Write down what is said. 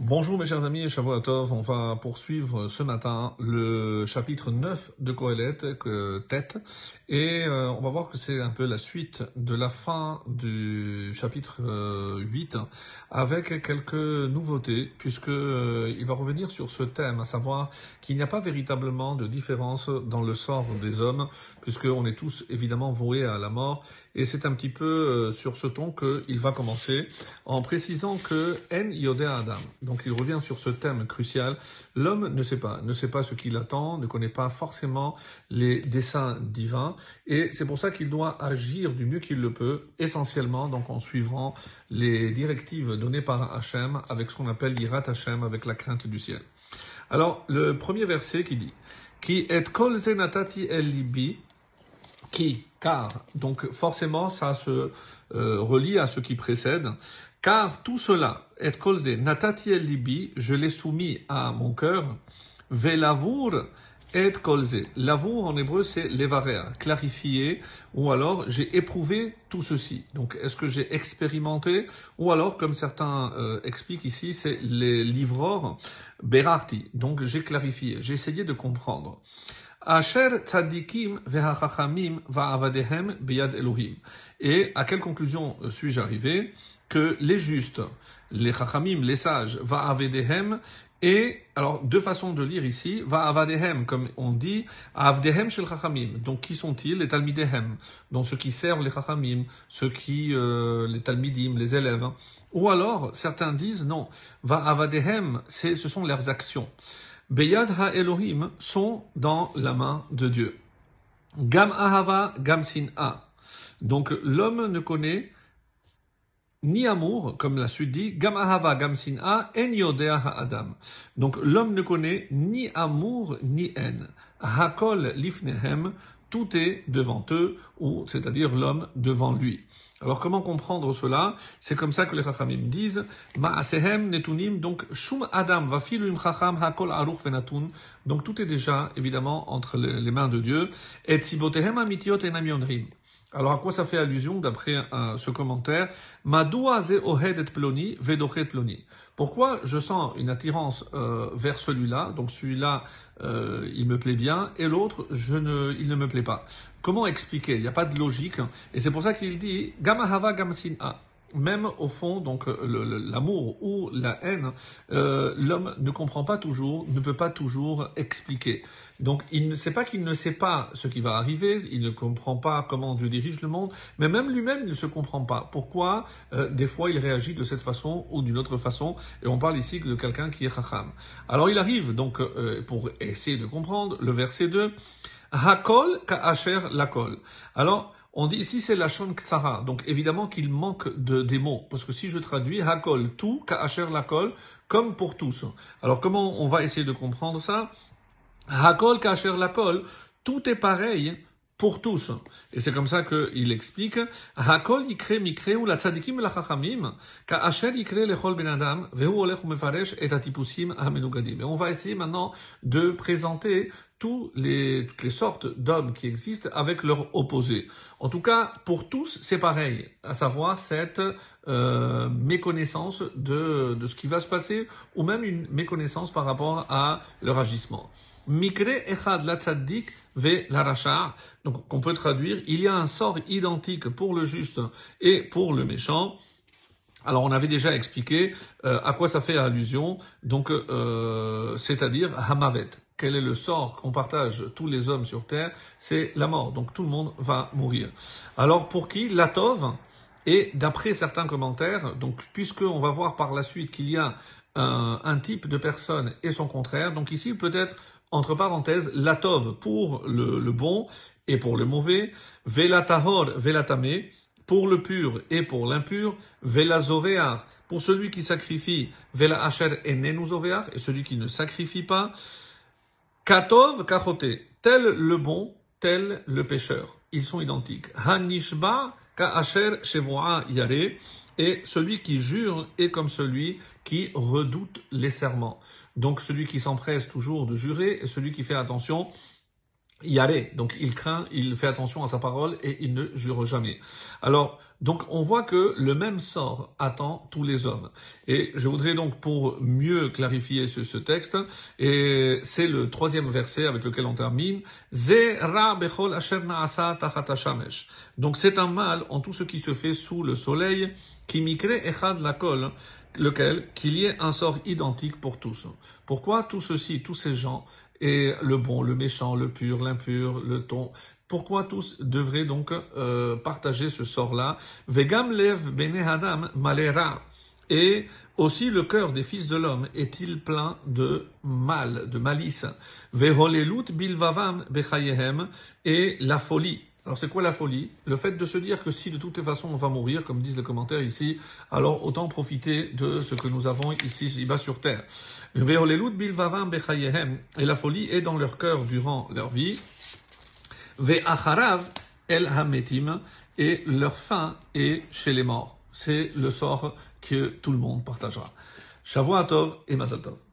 Bonjour mes chers amis et on va poursuivre ce matin le chapitre 9 de Kohelet, tête, et euh, on va voir que c'est un peu la suite de la fin du chapitre 8 euh, avec quelques nouveautés puisque euh, il va revenir sur ce thème, à savoir qu'il n'y a pas véritablement de différence dans le sort des hommes puisqu'on est tous évidemment voués à la mort. Et c'est un petit peu sur ce ton qu'il va commencer en précisant que En Yodé Adam. Donc il revient sur ce thème crucial. L'homme ne sait pas, ne sait pas ce qu'il attend, ne connaît pas forcément les desseins divins, et c'est pour ça qu'il doit agir du mieux qu'il le peut, essentiellement donc en suivant les directives données par Hachem, avec ce qu'on appelle l'Irat Hachem, avec la crainte du ciel. Alors le premier verset qui dit qui est kol natati el libi qui car donc forcément ça se euh, relie à ce qui précède car tout cela, et kolze, natati el libi, je l'ai soumis à mon cœur, velavour et kolze. Lavour en hébreu c'est levarea, clarifier, ou alors j'ai éprouvé tout ceci. Donc est-ce que j'ai expérimenté, ou alors comme certains euh, expliquent ici, c'est les livreurs berarti. Donc j'ai clarifié, j'ai essayé de comprendre. Va'avadehem. Et à quelle conclusion euh, suis-je arrivé que les justes, les chachamim, les sages, va avedehem, et, alors, deux façons de lire ici, va avadehem, comme on dit, avdehem shel chachamim. Donc, qui sont-ils? Les talmidehem. Donc, ceux qui servent les chachamim, ceux qui, euh, les talmidim, les élèves. Ou alors, certains disent, non, va avadehem, c'est, ce sont leurs actions. Beyad ha Elohim sont dans la main de Dieu. Gam ahava, gam sin'a. Donc, l'homme ne connaît ni amour, comme la suite dit, gamahava gamsina en yodea adam. Donc l'homme ne connaît ni amour ni haine. Hakol lifnehem, tout est devant eux, ou c'est-à-dire l'homme devant lui. Alors comment comprendre cela? C'est comme ça que les chachamim disent Ma'asehem netunim donc shum adam vafiluim chacham hakol aruch venatun. Donc tout est déjà évidemment entre les mains de Dieu. Et sibotehem amitiot enam alors à quoi ça fait allusion d'après euh, ce commentaire? Ploni ploni. Pourquoi je sens une attirance euh, vers celui-là, donc celui-là euh, il me plaît bien, et l'autre je ne, il ne me plaît pas. Comment expliquer? Il n'y a pas de logique, et c'est pour ça qu'il dit gamahava gamsina même au fond, donc l'amour ou la haine, euh, l'homme ne comprend pas toujours, ne peut pas toujours expliquer. Donc il ne sait pas qu'il ne sait pas ce qui va arriver, il ne comprend pas comment Dieu dirige le monde, mais même lui-même ne se comprend pas. Pourquoi euh, des fois il réagit de cette façon ou d'une autre façon Et on parle ici de quelqu'un qui est chacham. Alors il arrive donc euh, pour essayer de comprendre le verset 2, Hakol ka'asher lakol. Alors on dit ici c'est la shon ksara, donc évidemment qu'il manque de, des mots, parce que si je traduis hakol, tout, ka'asher lakol, comme pour tous. Alors comment on va essayer de comprendre ça? Hakol ka'asher lakol, tout est pareil pour tous. Et c'est comme ça qu'il explique Hakol yikre mikre ou la tzadikim la chachamim ka'asher yikre lechol ben adam vehu olech mefaresh et atipusim. Et on va essayer maintenant de présenter tous les, toutes les sortes d'hommes qui existent avec leur opposé. En tout cas, pour tous, c'est pareil, à savoir cette euh, méconnaissance de, de ce qui va se passer, ou même une méconnaissance par rapport à leur agissement. Mikre echad la tzaddik ve la Donc, on peut traduire, il y a un sort identique pour le juste et pour le méchant. Alors on avait déjà expliqué euh, à quoi ça fait allusion, donc euh, c'est-à-dire Hamavet quel est le sort qu'on partage tous les hommes sur terre? C'est la mort. Donc tout le monde va mourir. Alors pour qui? Latov et d'après certains commentaires, donc puisqu'on va voir par la suite qu'il y a un, type de personne et son contraire, donc ici peut-être entre parenthèses Latov pour le, bon et pour le mauvais, Velatahor, Velatame pour le pur et pour l'impur, Velazovear pour celui qui sacrifie, Vela Asher et et celui qui ne sacrifie pas, Katov, kachote, tel le bon, tel le pécheur. Ils sont identiques. Hanishba, ka'asher, shevoa, yare. Et celui qui jure est comme celui qui redoute les serments. Donc celui qui s'empresse toujours de jurer et celui qui fait attention Yaré, donc il craint, il fait attention à sa parole et il ne jure jamais. Alors, donc on voit que le même sort attend tous les hommes. Et je voudrais donc pour mieux clarifier ce, texte, et c'est le troisième verset avec lequel on termine, donc c'est un mal en tout ce qui se fait sous le soleil, qui mikre echad la colle, lequel qu'il y ait un sort identique pour tous. Pourquoi tout ceci, tous ces gens et le bon, le méchant, le pur, l'impur, le ton. Pourquoi tous devraient donc euh, partager ce sort-là? Vegam lev bene adam malera. Et aussi le cœur des fils de l'homme est-il plein de mal, de malice? Veholelut bilvavam bechayehem et la folie. Alors c'est quoi la folie? Le fait de se dire que si de toutes les façons on va mourir, comme disent les commentaires ici, alors autant profiter de ce que nous avons ici, ici-bas sur terre. Et la folie est dans leur cœur durant leur vie. et leur fin est chez les morts. C'est le sort que tout le monde partagera. Shavuot Tov et Mazal Tov.